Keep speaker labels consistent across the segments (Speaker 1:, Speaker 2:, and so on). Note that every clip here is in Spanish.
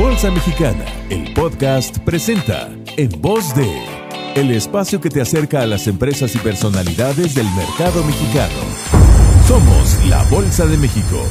Speaker 1: Bolsa Mexicana, el podcast presenta En Voz de, el espacio que te acerca a las empresas y personalidades del mercado mexicano. Somos la Bolsa de México.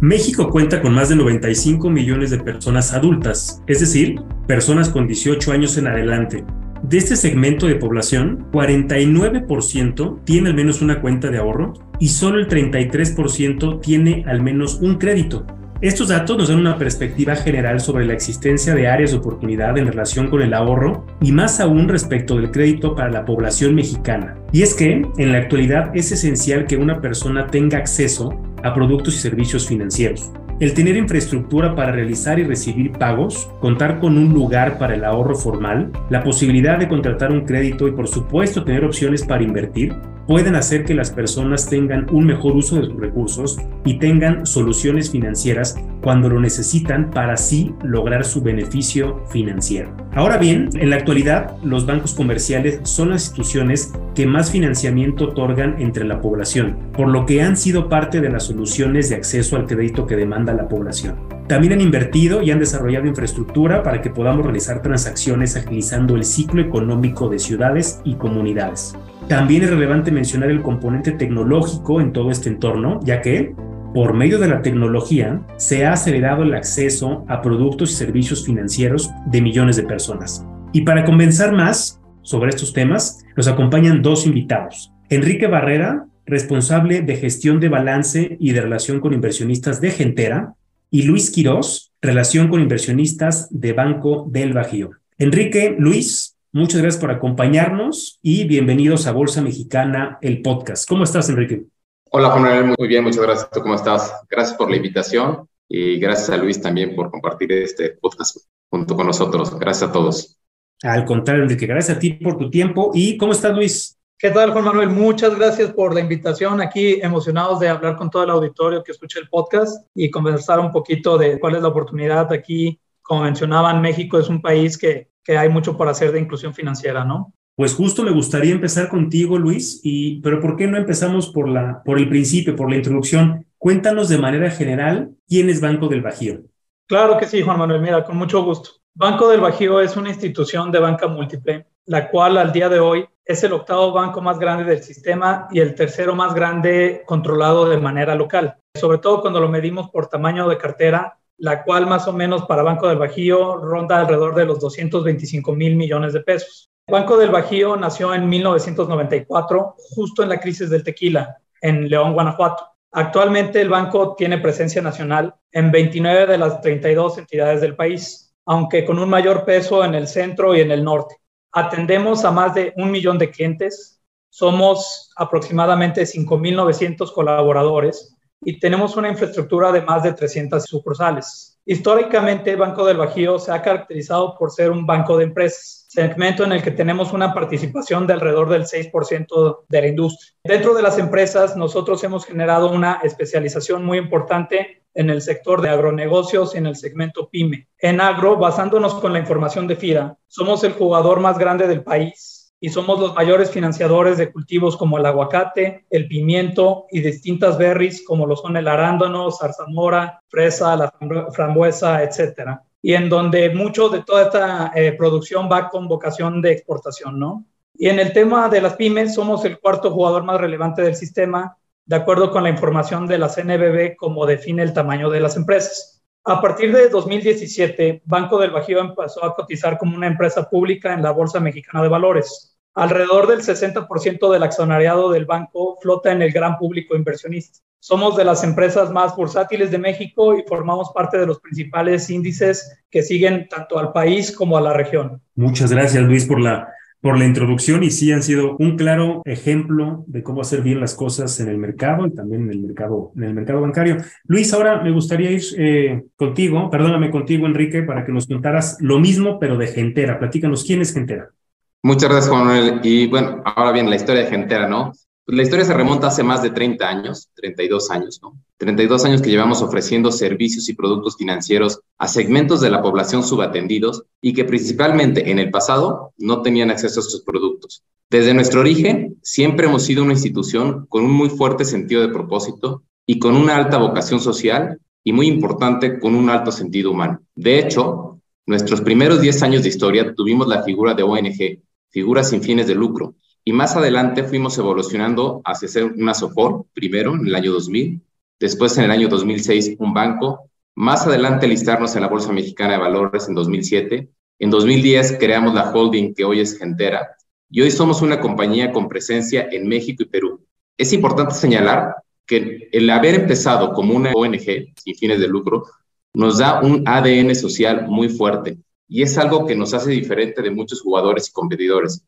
Speaker 2: México cuenta con más de 95 millones de personas adultas, es decir, personas con 18 años en adelante. De este segmento de población, 49% tiene al menos una cuenta de ahorro y solo el 33% tiene al menos un crédito. Estos datos nos dan una perspectiva general sobre la existencia de áreas de oportunidad en relación con el ahorro y más aún respecto del crédito para la población mexicana. Y es que, en la actualidad, es esencial que una persona tenga acceso a productos y servicios financieros. El tener infraestructura para realizar y recibir pagos, contar con un lugar para el ahorro formal, la posibilidad de contratar un crédito y por supuesto tener opciones para invertir, pueden hacer que las personas tengan un mejor uso de sus recursos y tengan soluciones financieras cuando lo necesitan para así lograr su beneficio financiero. Ahora bien, en la actualidad, los bancos comerciales son las instituciones que más financiamiento otorgan entre la población, por lo que han sido parte de las soluciones de acceso al crédito que demanda la población. También han invertido y han desarrollado infraestructura para que podamos realizar transacciones agilizando el ciclo económico de ciudades y comunidades. También es relevante mencionar el componente tecnológico en todo este entorno, ya que, por medio de la tecnología, se ha acelerado el acceso a productos y servicios financieros de millones de personas. Y para convencer más sobre estos temas, nos acompañan dos invitados. Enrique Barrera, responsable de gestión de balance y de relación con inversionistas de Gentera, y Luis Quirós, relación con inversionistas de Banco del Bajío. Enrique, Luis, Muchas gracias por acompañarnos y bienvenidos a Bolsa Mexicana, el podcast. ¿Cómo estás, Enrique?
Speaker 3: Hola, Juan Manuel. Muy bien, muchas gracias. ¿Tú cómo estás? Gracias por la invitación y gracias a Luis también por compartir este podcast junto con nosotros. Gracias a todos.
Speaker 2: Al contrario, Enrique, gracias a ti por tu tiempo. ¿Y cómo estás, Luis?
Speaker 4: ¿Qué tal, Juan Manuel? Muchas gracias por la invitación. Aquí emocionados de hablar con todo el auditorio que escuche el podcast y conversar un poquito de cuál es la oportunidad aquí. Como mencionaban, México es un país que que hay mucho por hacer de inclusión financiera, ¿no?
Speaker 2: Pues justo me gustaría empezar contigo, Luis, y, pero ¿por qué no empezamos por, la, por el principio, por la introducción? Cuéntanos de manera general quién es Banco del Bajío.
Speaker 4: Claro que sí, Juan Manuel, mira, con mucho gusto. Banco del Bajío es una institución de banca múltiple, la cual al día de hoy es el octavo banco más grande del sistema y el tercero más grande controlado de manera local. Sobre todo cuando lo medimos por tamaño de cartera, la cual más o menos para Banco del Bajío ronda alrededor de los 225 mil millones de pesos. Banco del Bajío nació en 1994, justo en la crisis del tequila, en León, Guanajuato. Actualmente el banco tiene presencia nacional en 29 de las 32 entidades del país, aunque con un mayor peso en el centro y en el norte. Atendemos a más de un millón de clientes, somos aproximadamente 5.900 colaboradores y tenemos una infraestructura de más de 300 sucursales. Históricamente, Banco del Bajío se ha caracterizado por ser un banco de empresas, segmento en el que tenemos una participación de alrededor del 6% de la industria. Dentro de las empresas, nosotros hemos generado una especialización muy importante en el sector de agronegocios y en el segmento PYME. En agro, basándonos con la información de FIRA, somos el jugador más grande del país y somos los mayores financiadores de cultivos como el aguacate, el pimiento y distintas berries como lo son el arándano, zarzamora, fresa, la frambuesa, etcétera. Y en donde mucho de toda esta eh, producción va con vocación de exportación, ¿no? Y en el tema de las pymes, somos el cuarto jugador más relevante del sistema, de acuerdo con la información de la CNBB, como define el tamaño de las empresas. A partir de 2017, Banco del Bajío empezó a cotizar como una empresa pública en la Bolsa Mexicana de Valores. Alrededor del 60% del accionariado del banco flota en el gran público inversionista. Somos de las empresas más bursátiles de México y formamos parte de los principales índices que siguen tanto al país como a la región.
Speaker 2: Muchas gracias, Luis, por la, por la introducción y sí han sido un claro ejemplo de cómo hacer bien las cosas en el mercado y también en el mercado, en el mercado bancario. Luis, ahora me gustaría ir eh, contigo, perdóname contigo, Enrique, para que nos contaras lo mismo, pero de Gentera. Platícanos, ¿quién es Gentera?
Speaker 3: Muchas gracias, Juan Manuel. Y bueno, ahora bien, la historia de Gentera, ¿no? Pues la historia se remonta hace más de 30 años, 32 años, ¿no? 32 años que llevamos ofreciendo servicios y productos financieros a segmentos de la población subatendidos y que principalmente en el pasado no tenían acceso a estos productos. Desde nuestro origen, siempre hemos sido una institución con un muy fuerte sentido de propósito y con una alta vocación social y muy importante, con un alto sentido humano. De hecho, nuestros primeros 10 años de historia tuvimos la figura de ONG, figura sin fines de lucro, y más adelante fuimos evolucionando hacia ser una SOFOR, primero en el año 2000, después en el año 2006 un banco, más adelante listarnos en la Bolsa Mexicana de Valores en 2007, en 2010 creamos la holding que hoy es Gentera, y hoy somos una compañía con presencia en México y Perú. Es importante señalar que el haber empezado como una ONG sin fines de lucro nos da un ADN social muy fuerte y es algo que nos hace diferente de muchos jugadores y competidores.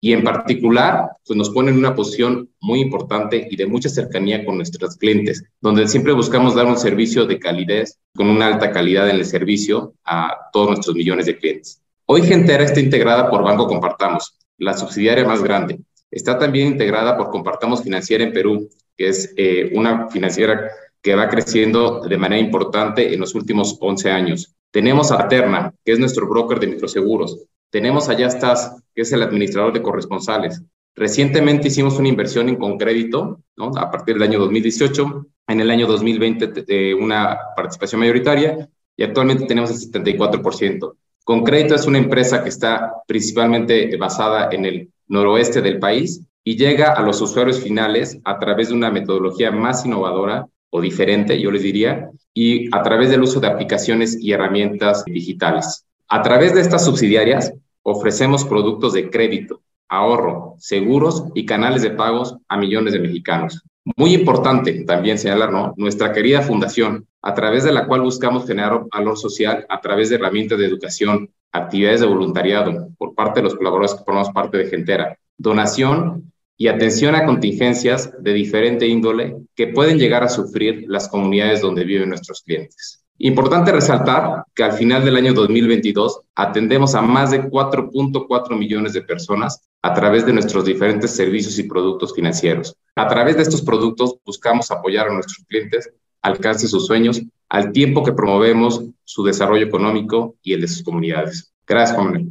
Speaker 3: Y en particular, pues nos pone en una posición muy importante y de mucha cercanía con nuestros clientes, donde siempre buscamos dar un servicio de calidez, con una alta calidad en el servicio a todos nuestros millones de clientes. Hoy Gentera está integrada por Banco Compartamos, la subsidiaria más grande. Está también integrada por Compartamos Financiera en Perú, que es eh, una financiera que va creciendo de manera importante en los últimos 11 años. Tenemos a Terna, que es nuestro broker de microseguros. Tenemos a Yastas, que es el administrador de corresponsales. Recientemente hicimos una inversión en Concrédito, ¿no? a partir del año 2018, en el año 2020 de una participación mayoritaria y actualmente tenemos el 74%. Concrédito es una empresa que está principalmente basada en el noroeste del país y llega a los usuarios finales a través de una metodología más innovadora o diferente, yo les diría, y a través del uso de aplicaciones y herramientas digitales. A través de estas subsidiarias ofrecemos productos de crédito, ahorro, seguros y canales de pagos a millones de mexicanos. Muy importante también señalar, ¿no? Nuestra querida fundación, a través de la cual buscamos generar valor social a través de herramientas de educación, actividades de voluntariado por parte de los colaboradores que formamos parte de Gentera, donación y atención a contingencias de diferente índole que pueden llegar a sufrir las comunidades donde viven nuestros clientes. Importante resaltar que al final del año 2022 atendemos a más de 4.4 millones de personas a través de nuestros diferentes servicios y productos financieros. A través de estos productos buscamos apoyar a nuestros clientes alcance sus sueños al tiempo que promovemos su desarrollo económico y el de sus comunidades. Gracias, Juan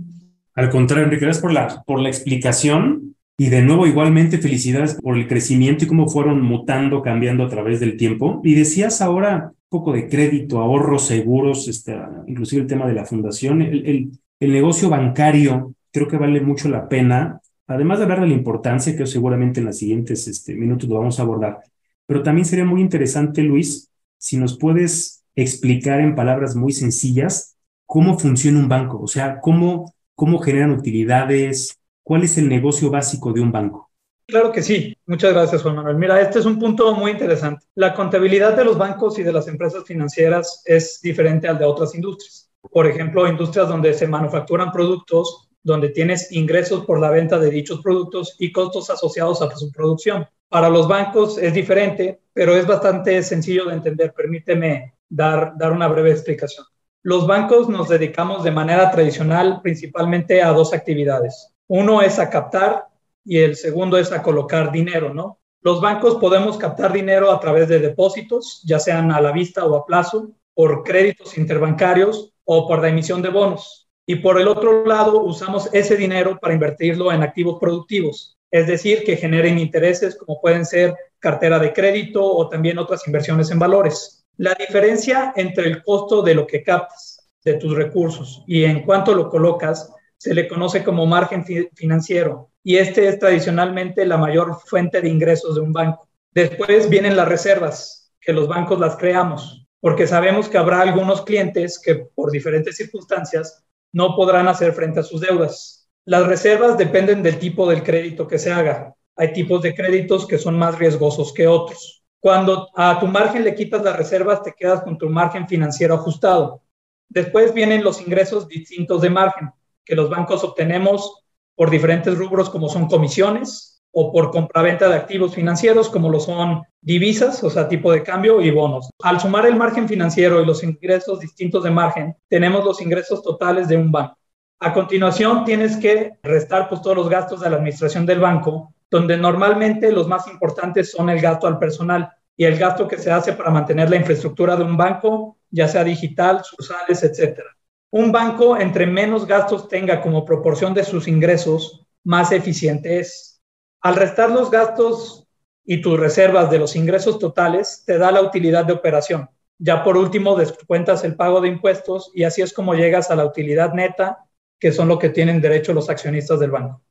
Speaker 2: Al contrario, Enrique, gracias por la, por la explicación y de nuevo, igualmente, felicidades por el crecimiento y cómo fueron mutando, cambiando a través del tiempo. Y decías ahora un poco de crédito, ahorros, seguros, este, inclusive el tema de la fundación. El, el, el, negocio bancario creo que vale mucho la pena, además de hablar de la importancia, que seguramente en los siguientes este, minutos lo vamos a abordar. Pero también sería muy interesante, Luis, si nos puedes explicar en palabras muy sencillas cómo funciona un banco, o sea, cómo, cómo generan utilidades, ¿Cuál es el negocio básico de un banco?
Speaker 4: Claro que sí. Muchas gracias, Juan Manuel. Mira, este es un punto muy interesante. La contabilidad de los bancos y de las empresas financieras es diferente al de otras industrias. Por ejemplo, industrias donde se manufacturan productos, donde tienes ingresos por la venta de dichos productos y costos asociados a su producción. Para los bancos es diferente, pero es bastante sencillo de entender. Permíteme dar, dar una breve explicación. Los bancos nos dedicamos de manera tradicional principalmente a dos actividades. Uno es a captar y el segundo es a colocar dinero, ¿no? Los bancos podemos captar dinero a través de depósitos, ya sean a la vista o a plazo, por créditos interbancarios o por la emisión de bonos. Y por el otro lado, usamos ese dinero para invertirlo en activos productivos, es decir, que generen intereses como pueden ser cartera de crédito o también otras inversiones en valores. La diferencia entre el costo de lo que captas, de tus recursos, y en cuánto lo colocas, se le conoce como margen financiero y este es tradicionalmente la mayor fuente de ingresos de un banco. Después vienen las reservas, que los bancos las creamos, porque sabemos que habrá algunos clientes que por diferentes circunstancias no podrán hacer frente a sus deudas. Las reservas dependen del tipo del crédito que se haga. Hay tipos de créditos que son más riesgosos que otros. Cuando a tu margen le quitas las reservas, te quedas con tu margen financiero ajustado. Después vienen los ingresos distintos de margen que los bancos obtenemos por diferentes rubros como son comisiones o por compraventa de activos financieros como lo son divisas, o sea, tipo de cambio y bonos. Al sumar el margen financiero y los ingresos distintos de margen, tenemos los ingresos totales de un banco. A continuación, tienes que restar pues, todos los gastos de la administración del banco, donde normalmente los más importantes son el gasto al personal y el gasto que se hace para mantener la infraestructura de un banco, ya sea digital, sucursales, etcétera. Un banco, entre menos gastos tenga como proporción de sus ingresos, más eficiente es. Al restar los gastos y tus reservas de los ingresos totales, te da la utilidad de operación. Ya por último, descuentas el pago de impuestos y así es como llegas a la utilidad neta, que son lo que tienen derecho los accionistas del banco.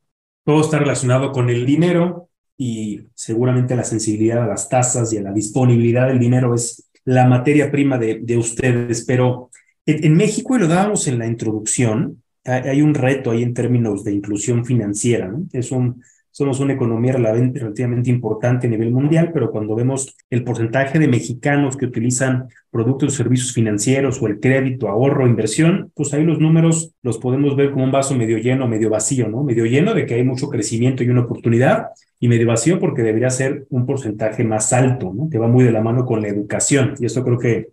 Speaker 2: Todo está relacionado con el dinero y seguramente la sensibilidad a las tasas y a la disponibilidad del dinero es la materia prima de, de ustedes. Pero en, México, y lo dábamos en la introducción, hay, un reto ahí en términos de inclusión financiera. Es un somos una economía relativamente importante a nivel mundial, pero cuando vemos el porcentaje de mexicanos que utilizan productos o servicios financieros o el crédito, ahorro, inversión, pues ahí los números los podemos ver como un vaso medio lleno, medio vacío, ¿no? Medio lleno de que hay mucho crecimiento y una oportunidad, y medio vacío porque debería ser un porcentaje más alto. Que va muy de la mano con la educación, y eso creo que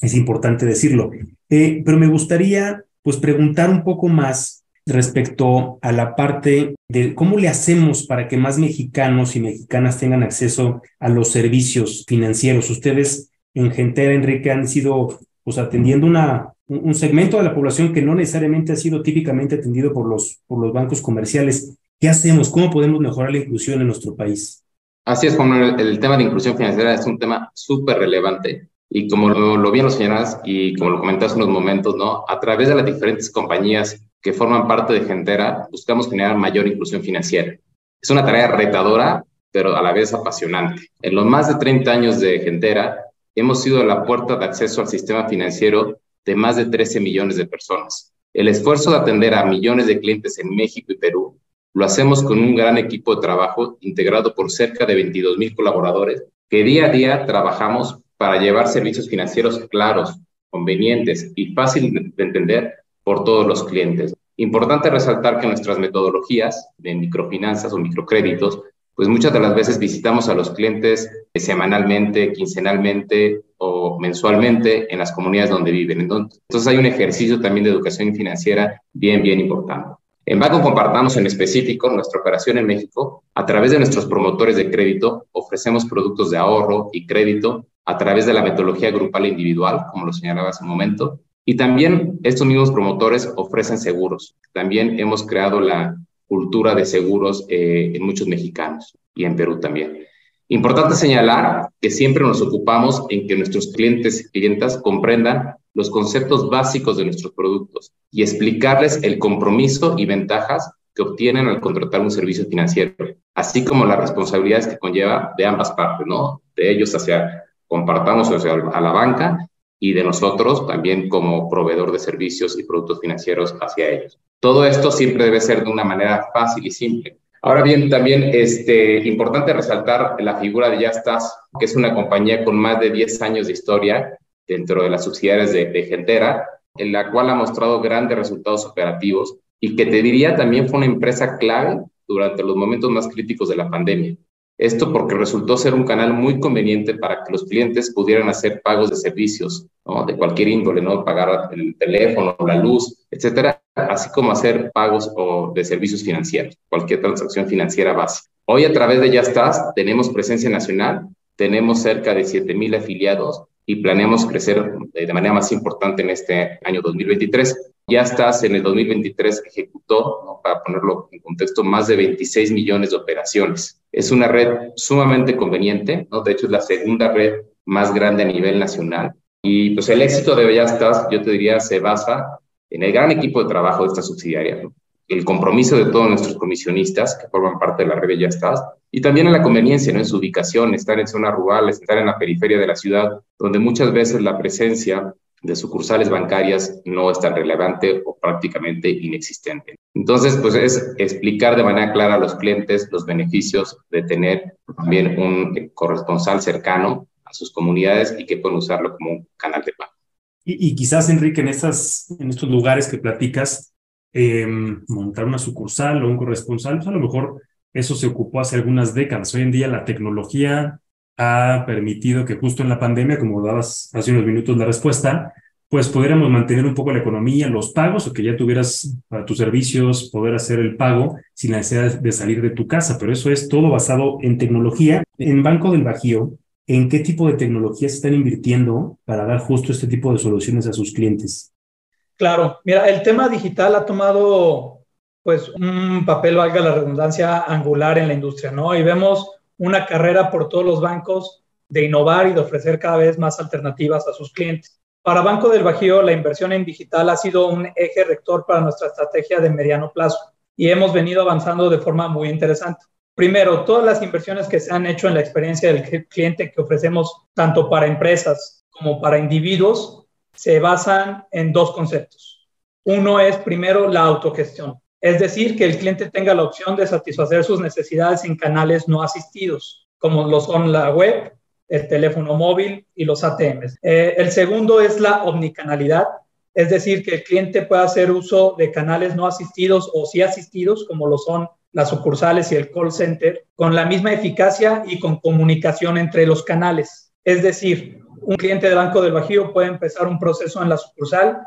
Speaker 2: es importante decirlo. Eh, pero me gustaría, pues, preguntar un poco más respecto a la parte de cómo le hacemos para que más mexicanos y mexicanas tengan acceso a los servicios financieros. Ustedes en Gentera, Enrique, han sido pues atendiendo una, un segmento de la población que no necesariamente ha sido típicamente atendido por los, por los bancos comerciales. ¿Qué hacemos? ¿Cómo podemos mejorar la inclusión en nuestro país?
Speaker 3: Así es, como el, el tema de inclusión financiera es un tema súper relevante y como lo, lo bien lo señalas y como lo comentaste en unos momentos, ¿no? A través de las diferentes compañías que forman parte de Gentera, buscamos generar mayor inclusión financiera. Es una tarea retadora, pero a la vez apasionante. En los más de 30 años de Gentera, hemos sido la puerta de acceso al sistema financiero de más de 13 millones de personas. El esfuerzo de atender a millones de clientes en México y Perú lo hacemos con un gran equipo de trabajo integrado por cerca de 22 mil colaboradores que día a día trabajamos para llevar servicios financieros claros, convenientes y fáciles de entender por todos los clientes. Importante resaltar que nuestras metodologías de microfinanzas o microcréditos, pues muchas de las veces visitamos a los clientes semanalmente, quincenalmente o mensualmente en las comunidades donde viven. Entonces hay un ejercicio también de educación financiera bien, bien importante. En Banco Compartamos en específico, nuestra operación en México, a través de nuestros promotores de crédito, ofrecemos productos de ahorro y crédito a través de la metodología grupal e individual, como lo señalaba hace un momento, y también estos mismos promotores ofrecen seguros. También hemos creado la cultura de seguros eh, en muchos mexicanos y en Perú también. Importante señalar que siempre nos ocupamos en que nuestros clientes y clientas comprendan los conceptos básicos de nuestros productos y explicarles el compromiso y ventajas que obtienen al contratar un servicio financiero, así como las responsabilidades que conlleva de ambas partes, ¿no? De ellos hacia, compartamos hacia a la banca y de nosotros también como proveedor de servicios y productos financieros hacia ellos. Todo esto siempre debe ser de una manera fácil y simple. Ahora bien, también este, importante resaltar la figura de Yastas, que es una compañía con más de 10 años de historia dentro de las subsidiarias de, de Gentera, en la cual ha mostrado grandes resultados operativos y que te diría también fue una empresa clave durante los momentos más críticos de la pandemia. Esto porque resultó ser un canal muy conveniente para que los clientes pudieran hacer pagos de servicios, ¿no? de cualquier índole, ¿no? pagar el teléfono, la luz, etcétera, así como hacer pagos o de servicios financieros, cualquier transacción financiera básica. Hoy a través de Ya Estás tenemos presencia nacional, tenemos cerca de 7 mil afiliados y planeamos crecer de manera más importante en este año 2023. Ya estás en el 2023 ejecutó, para ponerlo en contexto, más de 26 millones de operaciones. Es una red sumamente conveniente, ¿no? de hecho es la segunda red más grande a nivel nacional. Y pues el éxito de estás, yo te diría, se basa en el gran equipo de trabajo de esta subsidiaria, el compromiso de todos nuestros comisionistas que forman parte de la red estás, y también en la conveniencia, ¿no? en su ubicación, estar en zonas rurales, estar en la periferia de la ciudad, donde muchas veces la presencia de sucursales bancarias no es tan relevante o prácticamente inexistente. Entonces, pues es explicar de manera clara a los clientes los beneficios de tener también un corresponsal cercano a sus comunidades y que pueden usarlo como un canal de pago.
Speaker 2: Y, quizás, Enrique, en, estas, en estos lugares que platicas, eh, montar una sucursal o un corresponsal, pues a lo mejor eso se ocupó hace algunas décadas. Hoy en día la tecnología ha permitido que justo en la pandemia, como dabas hace unos minutos la respuesta, pues pudiéramos mantener un poco la economía, los pagos, o que ya tuvieras para tus servicios poder hacer el pago sin la necesidad de salir de tu casa. Pero eso es todo basado en tecnología. En Banco del Bajío, ¿en qué tipo de tecnología se están invirtiendo para dar justo este tipo de soluciones a sus clientes?
Speaker 4: Claro, mira, el tema digital ha tomado pues un papel, valga la redundancia, angular en la industria, ¿no? Y vemos una carrera por todos los bancos de innovar y de ofrecer cada vez más alternativas a sus clientes. Para Banco del Bajío, la inversión en digital ha sido un eje rector para nuestra estrategia de mediano plazo y hemos venido avanzando de forma muy interesante. Primero, todas las inversiones que se han hecho en la experiencia del cliente que ofrecemos tanto para empresas como para individuos se basan en dos conceptos. Uno es primero la autogestión, es decir, que el cliente tenga la opción de satisfacer sus necesidades en canales no asistidos, como lo son la web, el teléfono móvil y los ATMs. Eh, el segundo es la omnicanalidad, es decir, que el cliente pueda hacer uso de canales no asistidos o sí asistidos, como lo son las sucursales y el call center, con la misma eficacia y con comunicación entre los canales. Es decir, un cliente de Banco del Bajío puede empezar un proceso en la sucursal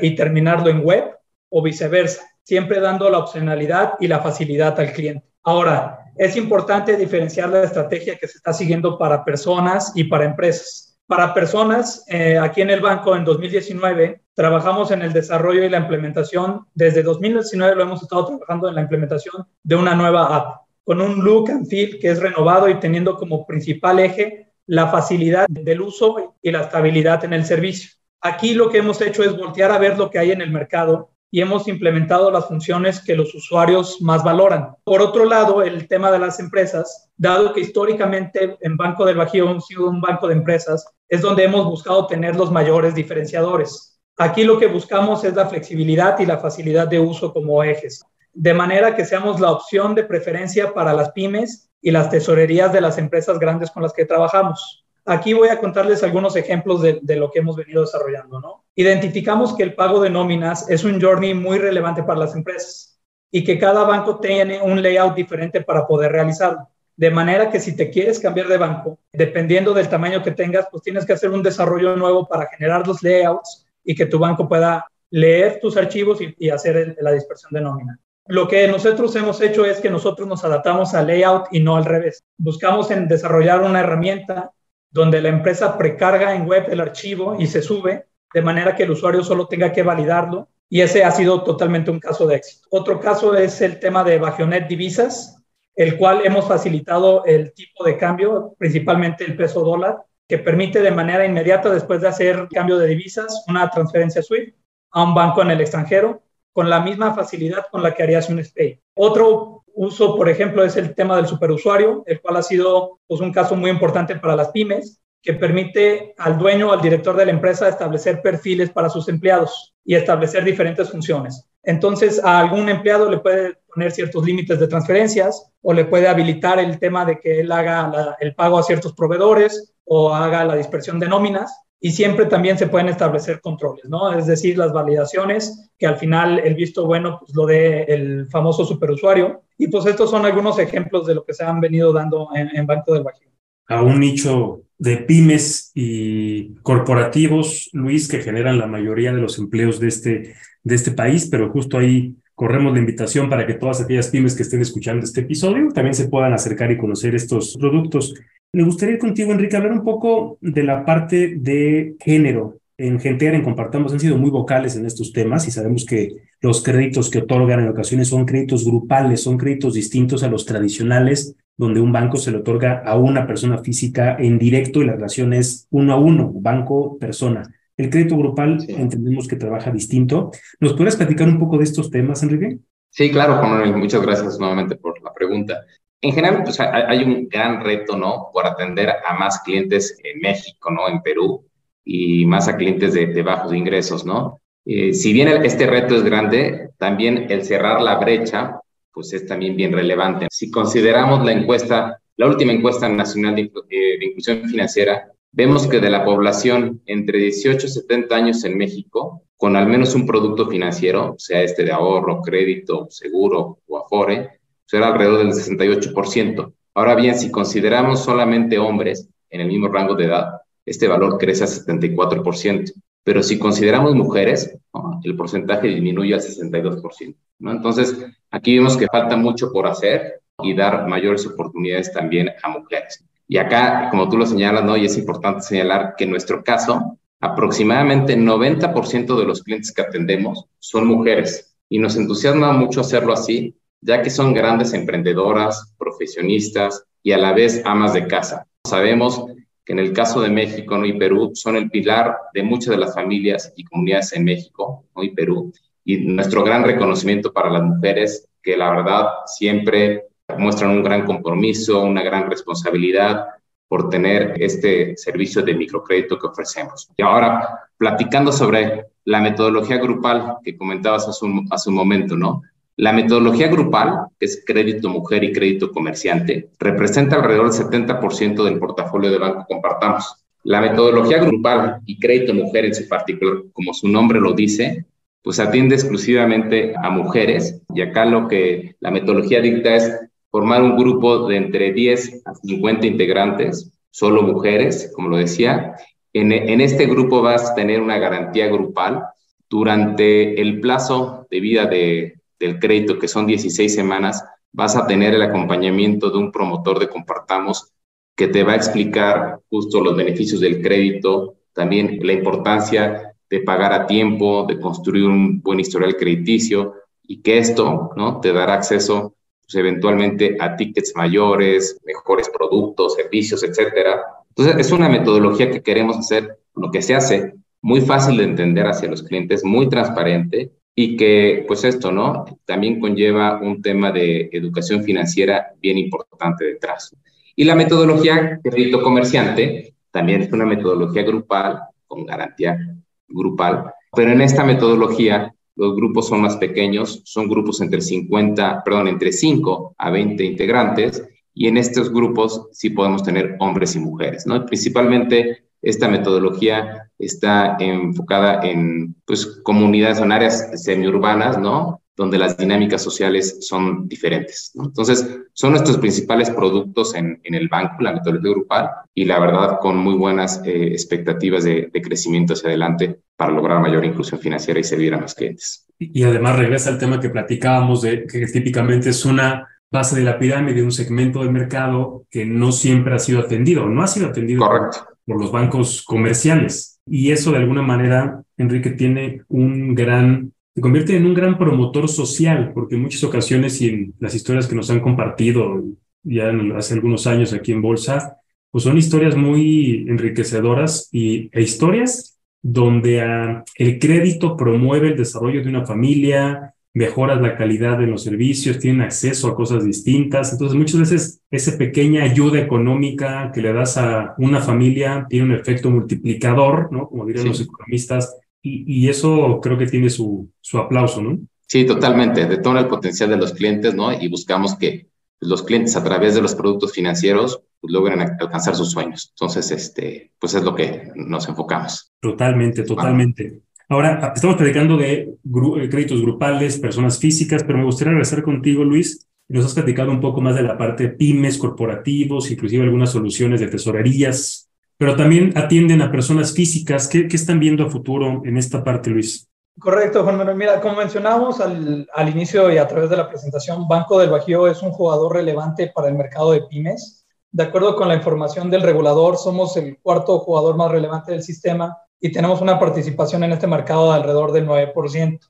Speaker 4: y terminarlo en web o viceversa, siempre dando la opcionalidad y la facilidad al cliente. Ahora, es importante diferenciar la estrategia que se está siguiendo para personas y para empresas. Para personas, eh, aquí en el banco en 2019 trabajamos en el desarrollo y la implementación. Desde 2019 lo hemos estado trabajando en la implementación de una nueva app con un look and feel que es renovado y teniendo como principal eje la facilidad del uso y la estabilidad en el servicio. Aquí lo que hemos hecho es voltear a ver lo que hay en el mercado y hemos implementado las funciones que los usuarios más valoran. Por otro lado, el tema de las empresas, dado que históricamente en Banco del Bajío hemos sido un banco de empresas, es donde hemos buscado tener los mayores diferenciadores. Aquí lo que buscamos es la flexibilidad y la facilidad de uso como ejes, de manera que seamos la opción de preferencia para las pymes y las tesorerías de las empresas grandes con las que trabajamos. Aquí voy a contarles algunos ejemplos de, lo que hemos venido desarrollando. ¿no? Identificamos que el pago de nóminas es un journey muy relevante para las empresas y que cada banco tiene un layout diferente para poder realizarlo. De manera que si te quieres cambiar de banco, dependiendo del tamaño que tengas, pues tienes que hacer un desarrollo nuevo para generar los layouts y que tu banco pueda leer tus archivos y, hacer la dispersión de nómina. Lo que nosotros hemos hecho es que nosotros nos adaptamos al layout y no al revés. Buscamos en desarrollar una herramienta donde la empresa precarga en web el archivo y se sube, de manera que el usuario solo tenga que validarlo. Y ese ha sido totalmente un caso de éxito. Otro caso es el tema de Bagionet Divisas, el cual hemos facilitado el tipo de cambio, principalmente el peso dólar, que permite de manera inmediata, después de hacer cambio de divisas, una transferencia SWIFT a un banco en el extranjero, con la misma facilidad con la que harías un SPAY. Otro uso, por ejemplo, es el tema del superusuario, el cual ha sido pues, un caso muy importante para las pymes, que permite al dueño o al director de la empresa establecer perfiles para sus empleados y establecer diferentes funciones. Entonces, a algún empleado le puede poner ciertos límites de transferencias o le puede habilitar el tema de que él haga el pago a ciertos proveedores o haga la dispersión de nóminas y siempre también se pueden establecer controles, ¿no? Es decir, las validaciones, que al final el visto bueno pues lo dé el famoso superusuario. Y pues estos son algunos ejemplos de lo que se han venido dando en, Banco del Bajío.
Speaker 2: A un nicho de pymes y corporativos, Luis, que generan la mayoría de los empleos de este, de este país, pero justo ahí corremos la invitación para que todas aquellas pymes que estén escuchando este episodio también se puedan acercar y conocer estos productos. Me gustaría ir contigo, Enrique, hablar un poco de la parte de género. En Gentear, en Compartamos, han sido muy vocales en estos temas y sabemos que los créditos que otorgan en ocasiones son créditos grupales, son créditos distintos a los tradicionales, donde un banco se le otorga a una persona física en directo y la relación es uno a uno, banco-persona. El crédito grupal entendemos que trabaja distinto. ¿Nos puedes platicar un poco de estos temas, Enrique?
Speaker 3: Sí, claro, Juan Muchas gracias nuevamente por la pregunta. En general, pues hay un gran reto, ¿no? Por atender a más clientes en México, ¿no? En Perú y más a clientes de, bajos ingresos, ¿no? Eh, si bien este reto es grande, también el cerrar la brecha, pues es también bien relevante. Si consideramos la encuesta, la última encuesta nacional de, eh, de inclusión financiera, vemos que de la población entre 18 y 70 años en México, con al menos un producto financiero, sea este de ahorro, crédito, seguro o afore, será alrededor del 68%. Ahora bien, si consideramos solamente hombres en el mismo rango de edad, este valor crece a 74%. Pero si consideramos mujeres, el porcentaje disminuye al 62%. ¿no? Entonces, aquí vemos que falta mucho por hacer y dar mayores oportunidades también a mujeres. Y acá, como tú lo señalas, ¿no? y es importante señalar que en nuestro caso, aproximadamente 90% de los clientes que atendemos son mujeres. Y nos entusiasma mucho hacerlo así, ya que son grandes emprendedoras, profesionistas y a la vez amas de casa. Sabemos que en el caso de México ¿no? y Perú son el pilar de muchas de las familias y comunidades en México ¿no? y Perú. Y nuestro gran reconocimiento para las mujeres, que la verdad siempre muestran un gran compromiso, una gran responsabilidad por tener este servicio de microcrédito que ofrecemos. Y ahora, platicando sobre la metodología grupal que comentabas hace un, hace un momento, ¿no? La metodología grupal, que es crédito mujer y crédito comerciante, representa alrededor del 70% del portafolio de Banco Compartamos. La metodología grupal y crédito mujer en su particular, como su nombre lo dice, pues atiende exclusivamente a mujeres y acá lo que la metodología dicta es formar un grupo de entre 10 a 50 integrantes, solo mujeres, como lo decía. En, en este grupo vas a tener una garantía grupal durante el plazo de vida de, del crédito, que son 16 semanas, vas a tener el acompañamiento de un promotor de Compartamos que te va a explicar justo los beneficios del crédito, también la importancia de pagar a tiempo, de construir un buen historial crediticio y que esto ¿no? te dará acceso pues, eventualmente a tickets mayores, mejores productos, servicios, etcétera. Entonces, es una metodología que queremos hacer, lo que se hace muy fácil de entender hacia los clientes, muy transparente y que, pues esto, ¿no? También conlleva un tema de educación financiera bien importante detrás. Y la metodología crédito comerciante también es una metodología grupal, con garantía grupal, pero en esta metodología los grupos son más pequeños, son grupos entre 50, perdón, entre 5 a 20 integrantes, y en estos grupos sí podemos tener hombres y mujeres, ¿no? Principalmente esta metodología está enfocada en pues, comunidades, en áreas semiurbanas, ¿no? Donde las dinámicas sociales son diferentes. ¿no? Entonces, son nuestros principales productos en, en, el banco, la metodología grupal, y la verdad con muy buenas eh, expectativas de, de, crecimiento hacia adelante para lograr mayor inclusión financiera y servir a más clientes.
Speaker 2: Y además regresa al tema que platicábamos de que típicamente es una base de la pirámide, un segmento del mercado que no siempre ha sido atendido, no ha sido atendido.
Speaker 3: Correcto
Speaker 2: por los bancos comerciales. Y eso de alguna manera, Enrique, tiene un gran, se convierte en un gran promotor social, porque en muchas ocasiones y en las historias que nos han compartido ya hace algunos años aquí en Bolsa, pues son historias muy enriquecedoras y, e historias donde uh, el crédito promueve el desarrollo de una familia, mejoras la calidad de los servicios, tienen acceso a cosas distintas. Entonces, muchas veces esa pequeña ayuda económica que le das a una familia tiene un efecto multiplicador, ¿no? Como dirían sí. los economistas, y, y, eso creo que tiene su, su aplauso, ¿no?
Speaker 3: Sí, totalmente. Detona el potencial de los clientes, ¿no? Y buscamos que los clientes a través de los productos financieros pues, logren alcanzar sus sueños. Entonces, este, pues es lo que nos enfocamos.
Speaker 2: Totalmente, totalmente. Ahora, estamos platicando de gru eh, créditos grupales, personas físicas, pero me gustaría regresar contigo, Luis. Nos has platicado un poco más de la parte pymes, corporativos, inclusive algunas soluciones de tesorerías, pero también atienden a personas físicas. ¿Qué, qué están viendo a futuro en esta parte, Luis?
Speaker 4: Correcto, Juan Manuel. Mira, como mencionamos al, al, inicio y a través de la presentación, Banco del Bajío es un jugador relevante para el mercado de pymes. De acuerdo con la información del regulador, somos el cuarto jugador más relevante del sistema y tenemos una participación en este mercado de alrededor del 9%.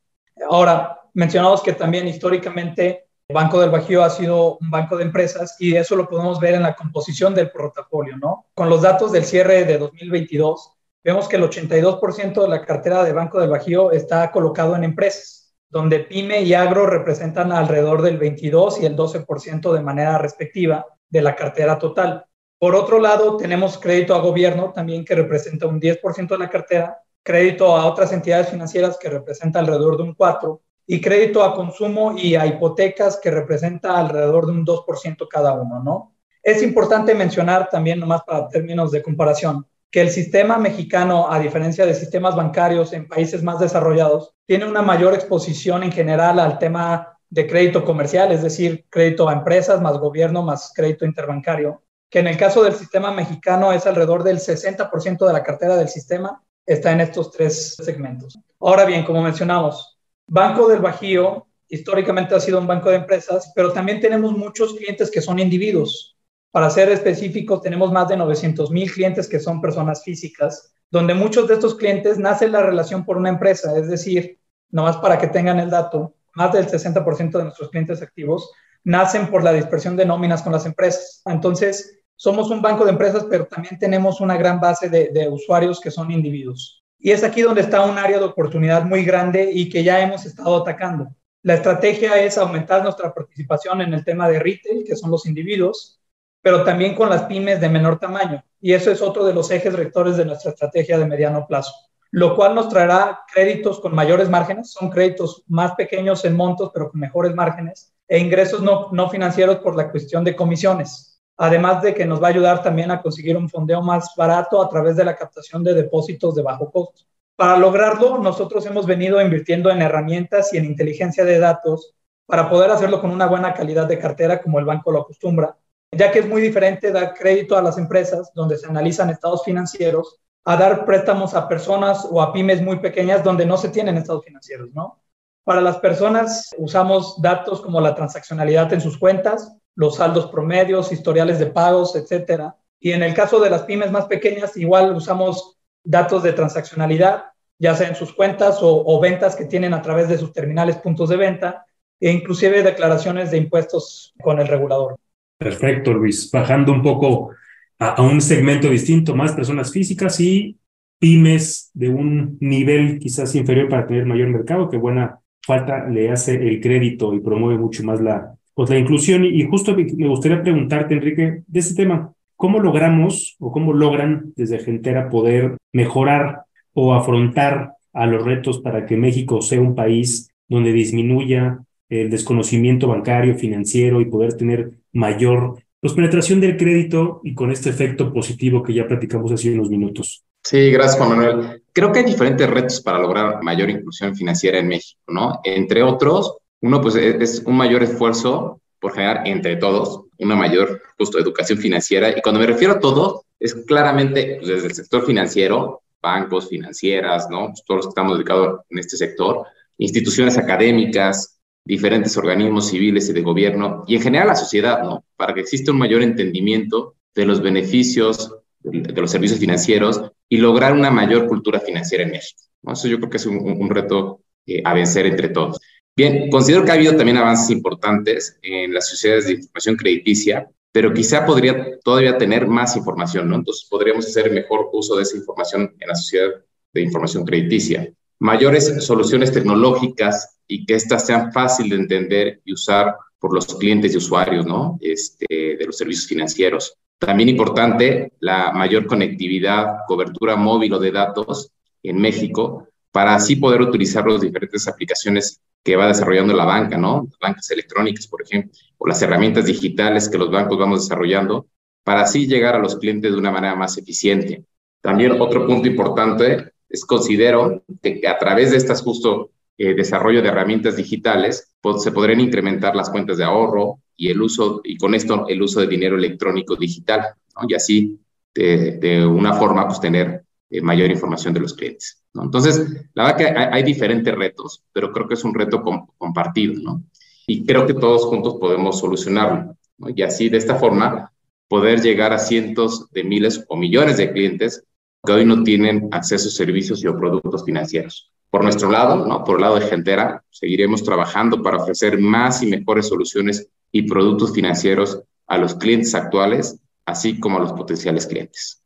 Speaker 4: Ahora, mencionamos que también históricamente Banco del Bajío ha sido un banco de empresas y eso lo podemos ver en la composición del portafolio, ¿no? Con los datos del cierre de 2022, vemos que el 82% de la cartera de Banco del Bajío está colocado en empresas, donde PYME y agro representan alrededor del 22 y el 12% de manera respectiva de la cartera total. Por otro lado, tenemos crédito a gobierno también que representa un 10% de la cartera, crédito a otras entidades financieras que representa alrededor de un 4% y crédito a consumo y a hipotecas que representa alrededor de un 2% cada uno, ¿no? Es importante mencionar también, nomás para términos de comparación, que el sistema mexicano, a diferencia de sistemas bancarios en países más desarrollados, tiene una mayor exposición en general al tema de crédito comercial, es decir, crédito a empresas más gobierno más crédito interbancario, que en el caso del sistema mexicano es alrededor del 60% de la cartera del sistema, está en estos tres segmentos. Ahora bien, como mencionamos, Banco del Bajío históricamente ha sido un banco de empresas, pero también tenemos muchos clientes que son individuos. Para ser específicos, tenemos más de 900 mil clientes que son personas físicas, donde muchos de estos clientes nacen la relación por una empresa, es decir, nomás para que tengan el dato, más del 60% de nuestros clientes activos nacen por la dispersión de nóminas con las empresas. Entonces, somos un banco de empresas, pero también tenemos una gran base de usuarios que son individuos. Y es aquí donde está un área de oportunidad muy grande y que ya hemos estado atacando. La estrategia es aumentar nuestra participación en el tema de retail, que son los individuos, pero también con las pymes de menor tamaño. Y eso es otro de los ejes rectores de nuestra estrategia de mediano plazo, lo cual nos traerá créditos con mayores márgenes, son créditos más pequeños en montos, pero con mejores márgenes, e ingresos no, financieros por la cuestión de comisiones además de que nos va a ayudar también a conseguir un fondeo más barato a través de la captación de depósitos de bajo costo. Para lograrlo, nosotros hemos venido invirtiendo en herramientas y en inteligencia de datos para poder hacerlo con una buena calidad de cartera como el banco lo acostumbra, ya que es muy diferente dar crédito a las empresas donde se analizan estados financieros a dar préstamos a personas o a pymes muy pequeñas donde no se tienen estados financieros, ¿no? Para las personas usamos datos como la transaccionalidad en sus cuentas, los saldos promedios, historiales de pagos, etcétera. Y en el caso de las pymes más pequeñas, igual usamos datos de transaccionalidad, ya sea en sus cuentas o, ventas que tienen a través de sus terminales puntos de venta, e inclusive declaraciones de impuestos con el regulador.
Speaker 2: Perfecto, Luis. Bajando un poco a, a un segmento distinto, más personas físicas y pymes de un nivel quizás inferior para tener mayor mercado, que buena falta le hace el crédito y promueve mucho más la, pues la inclusión. Y, justo me gustaría preguntarte, Enrique, de este tema. ¿Cómo logramos o cómo logran desde Gentera poder mejorar o afrontar a los retos para que México sea un país donde disminuya el desconocimiento bancario, financiero y poder tener mayor pues, penetración del crédito y con este efecto positivo que ya platicamos hace unos minutos?
Speaker 3: Sí, gracias Juan Manuel. Creo que hay diferentes retos para lograr mayor inclusión financiera en México, ¿no? Entre otros, uno, pues e-, es un mayor esfuerzo por generar entre todos una mayor justo educación financiera. Y cuando me refiero a todo, es claramente pues, desde el sector financiero, bancos, financieras, ¿no? Pues, todos los que estamos dedicados en este sector, instituciones académicas, diferentes organismos civiles y de gobierno, y en general la sociedad, ¿no? Para que exista un mayor entendimiento de los beneficios de, los servicios financieros y lograr una mayor cultura financiera en México. Eso yo creo que es un, reto eh, a vencer entre todos. Bien, considero que ha habido también avances importantes en las sociedades de información crediticia, pero quizá podría todavía tener más información, ¿no? Entonces podríamos hacer mejor uso de esa información en la sociedad de información crediticia. Mayores soluciones tecnológicas y que éstas sean fáciles de entender y usar por los clientes y usuarios, ¿no? Este, de los servicios financieros. También importante la mayor conectividad, cobertura móvil o de datos en México para así poder utilizar las diferentes aplicaciones que va desarrollando la banca, ¿no? Las bancas electrónicas, por ejemplo, o las herramientas digitales que los bancos vamos desarrollando, para así llegar a los clientes de una manera más eficiente. También otro punto importante es considero que a través de estas justo eh, desarrollo de herramientas digitales pues, se podrían incrementar las cuentas de ahorro y el uso y con esto el uso de dinero electrónico digital ¿no? y así de, de, una forma pues tener eh, mayor información de los clientes. ¿no? Entonces, la verdad que hay, diferentes retos, pero creo que es un reto compartido, ¿no? Y creo que todos juntos podemos solucionarlo, ¿no? Y así, de esta forma, poder llegar a cientos de miles o millones de clientes que hoy no tienen acceso a servicios y o productos financieros. Por nuestro lado, ¿no? por el lado de Gentera, seguiremos trabajando para ofrecer más y mejores soluciones y productos financieros a los clientes actuales, así como a los potenciales clientes.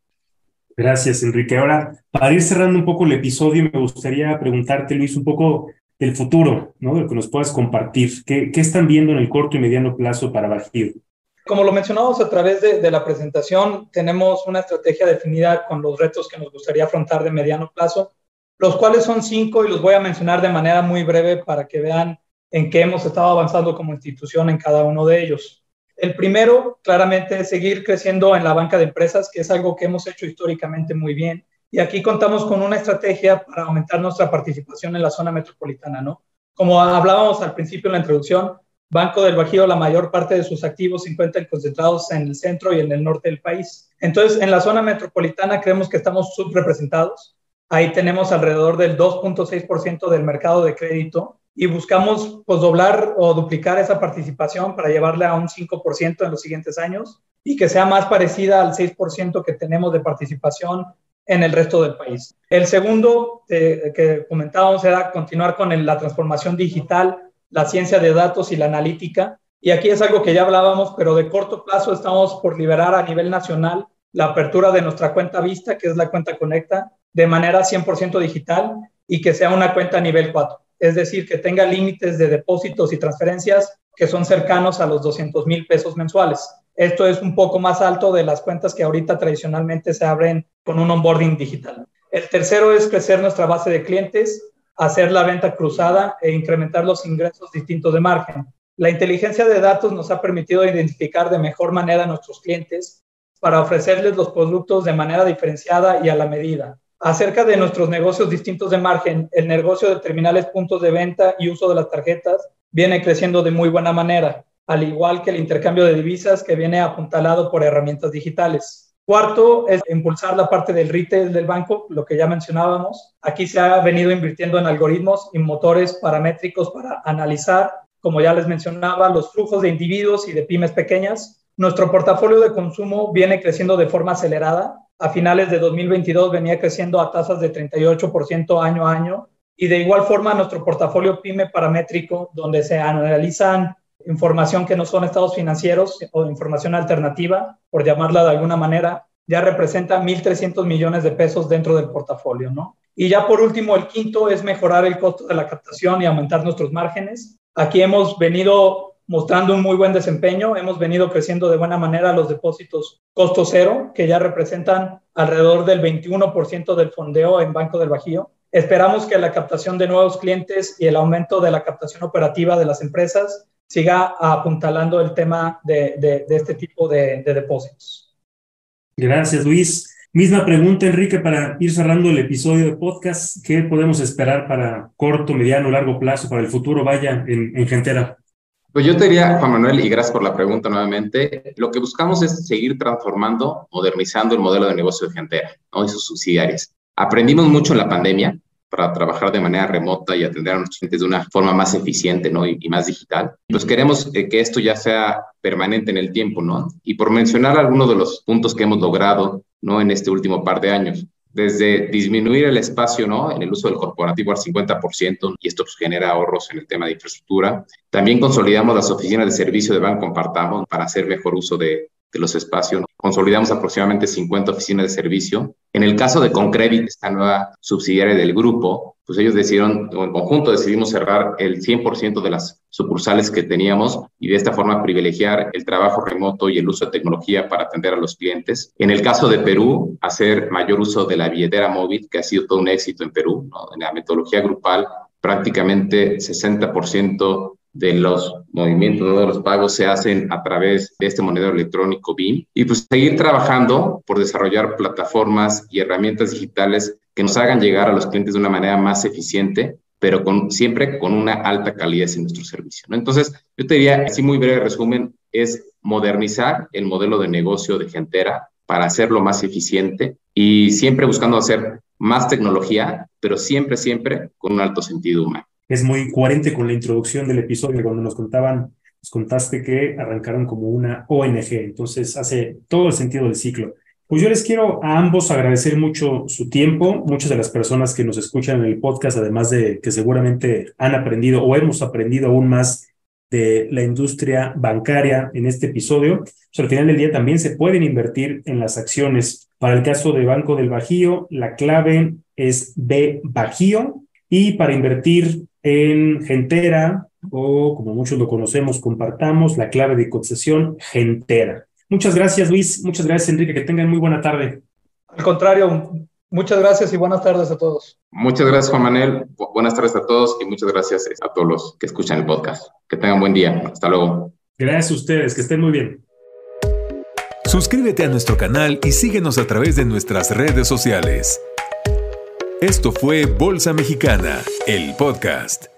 Speaker 2: Gracias, Enrique. Ahora, para ir cerrando un poco el episodio, me gustaría preguntarte, Luis, un poco del futuro, ¿no? De que nos puedas compartir. ¿Qué, qué están viendo en el corto y mediano plazo para Bajío?
Speaker 4: Como lo mencionamos a través de, de, la presentación, tenemos una estrategia definida con los retos que nos gustaría afrontar de mediano plazo, los cuales son cinco y los voy a mencionar de manera muy breve para que vean en qué hemos estado avanzando como institución en cada uno de ellos. El primero, claramente, es seguir creciendo en la banca de empresas, que es algo que hemos hecho históricamente muy bien. Y aquí contamos con una estrategia para aumentar nuestra participación en la zona metropolitana, ¿no? Como hablábamos al principio en la introducción, Banco del Bajío, la mayor parte de sus activos se encuentran concentrados en el centro y en el norte del país. Entonces, en la zona metropolitana creemos que estamos subrepresentados. Ahí tenemos alrededor del 2.6% del mercado de crédito y buscamos pues doblar o duplicar esa participación para llevarla a un 5% en los siguientes años y que sea más parecida al 6% que tenemos de participación en el resto del país. El segundo eh, que comentábamos era continuar con la transformación digital, la ciencia de datos y la analítica Y aquí es algo que ya hablábamos, pero de corto plazo estamos por liberar a nivel nacional la apertura de nuestra cuenta Vista, que es la cuenta Conecta, de manera 100% digital y que sea una cuenta nivel 4. Es decir, que tenga límites de depósitos y transferencias que son cercanos a los 200 mil pesos mensuales. Esto es un poco más alto de las cuentas que ahorita tradicionalmente se abren con un onboarding digital. El tercero es crecer nuestra base de clientes, hacer la venta cruzada e incrementar los ingresos distintos de margen. La inteligencia de datos nos ha permitido identificar de mejor manera a nuestros clientes para ofrecerles los productos de manera diferenciada y a la medida. Acerca de nuestros negocios distintos de margen, el negocio de terminales puntos de venta y uso de las tarjetas viene creciendo de muy buena manera, al igual que el intercambio de divisas que viene apuntalado por herramientas digitales. Cuarto es impulsar la parte del retail del banco, lo que ya mencionábamos. Aquí se ha venido invirtiendo en algoritmos y motores paramétricos para analizar, como ya les mencionaba, los flujos de individuos y de pymes pequeñas. Nuestro portafolio de consumo viene creciendo de forma acelerada. A finales de 2022 venía creciendo a tasas de 38% año a año. Y de igual forma nuestro portafolio pyme paramétrico, donde se analizan información que no son estados financieros o información alternativa, por llamarla de alguna manera, ya representa 1.300 millones de pesos dentro del portafolio, ¿no? Y ya por último, el quinto es mejorar el costo de la captación y aumentar nuestros márgenes. Aquí hemos venido mostrando un muy buen desempeño, hemos venido creciendo de buena manera los depósitos costo cero, que ya representan alrededor del 21% del fondeo en Banco del Bajío. Esperamos que la captación de nuevos clientes y el aumento de la captación operativa de las empresas siga apuntalando el tema de, este tipo de, depósitos.
Speaker 2: Gracias, Luis. Misma pregunta, Enrique, para ir cerrando el episodio de podcast. ¿Qué podemos esperar para corto, mediano, largo plazo, para el futuro, vaya, en, en Gentera?
Speaker 3: Pues yo te diría, Juan Manuel, y gracias por la pregunta nuevamente, lo que buscamos es seguir transformando, modernizando el modelo de negocio de Gentera ¿no? y sus subsidiarias. Aprendimos mucho en la pandemia, para trabajar de manera remota y atender a nuestros clientes de una forma más eficiente ¿no? y, más digital. Pues queremos eh, que esto ya sea permanente en el tiempo, ¿no? Y por mencionar algunos de los puntos que hemos logrado, ¿no? En este último par de años, desde disminuir el espacio ¿no? en el uso del corporativo al 50%, y esto pues, genera ahorros en el tema de infraestructura. También consolidamos las oficinas de servicio de Banco Compartamos para hacer mejor uso de, de los espacios. Consolidamos aproximadamente 50 oficinas de servicio. En el caso de Concredit, esta nueva subsidiaria del grupo, pues ellos decidieron, o en conjunto decidimos cerrar el 100% de las sucursales que teníamos y de esta forma privilegiar el trabajo remoto y el uso de tecnología para atender a los clientes. En el caso de Perú, hacer mayor uso de la billetera móvil, que ha sido todo un éxito en Perú, en la metodología grupal, prácticamente 60% de los movimientos, de los pagos se hacen a través de este monedero electrónico BIM. Y pues seguir trabajando por desarrollar plataformas y herramientas digitales que nos hagan llegar a los clientes de una manera más eficiente, pero con, siempre con una alta calidad en nuestro servicio. Entonces, yo te diría, así muy breve resumen, es modernizar el modelo de negocio de Gentera para hacerlo más eficiente y siempre buscando hacer más tecnología, pero siempre, siempre con un alto sentido humano
Speaker 2: es muy coherente con la introducción del episodio cuando nos contaban, nos contaste que arrancaron como una ONG, entonces hace todo el sentido del ciclo. Pues yo les quiero a ambos agradecer mucho su tiempo, muchas de las personas que nos escuchan en el podcast, además de que seguramente han aprendido o hemos aprendido aún más de la industria bancaria en este episodio, pues al final del día también se pueden invertir en las acciones. Para el caso de Banco del Bajío, la clave es B Bajío y para invertir en Gentera, o como muchos lo conocemos, compartamos la clave de concesión Gentera. Muchas gracias, Luis. Muchas gracias, Enrique. Que tengan muy buena tarde.
Speaker 4: Al contrario, muchas gracias y buenas tardes a todos.
Speaker 3: Muchas gracias, Juan Manuel. buenas tardes a todos y muchas gracias a todos los que escuchan el podcast. Que tengan buen día. Hasta luego.
Speaker 2: Gracias a ustedes. Que estén muy bien.
Speaker 1: Suscríbete a nuestro canal y síguenos a través de nuestras redes sociales. Esto fue Bolsa Mexicana, el podcast.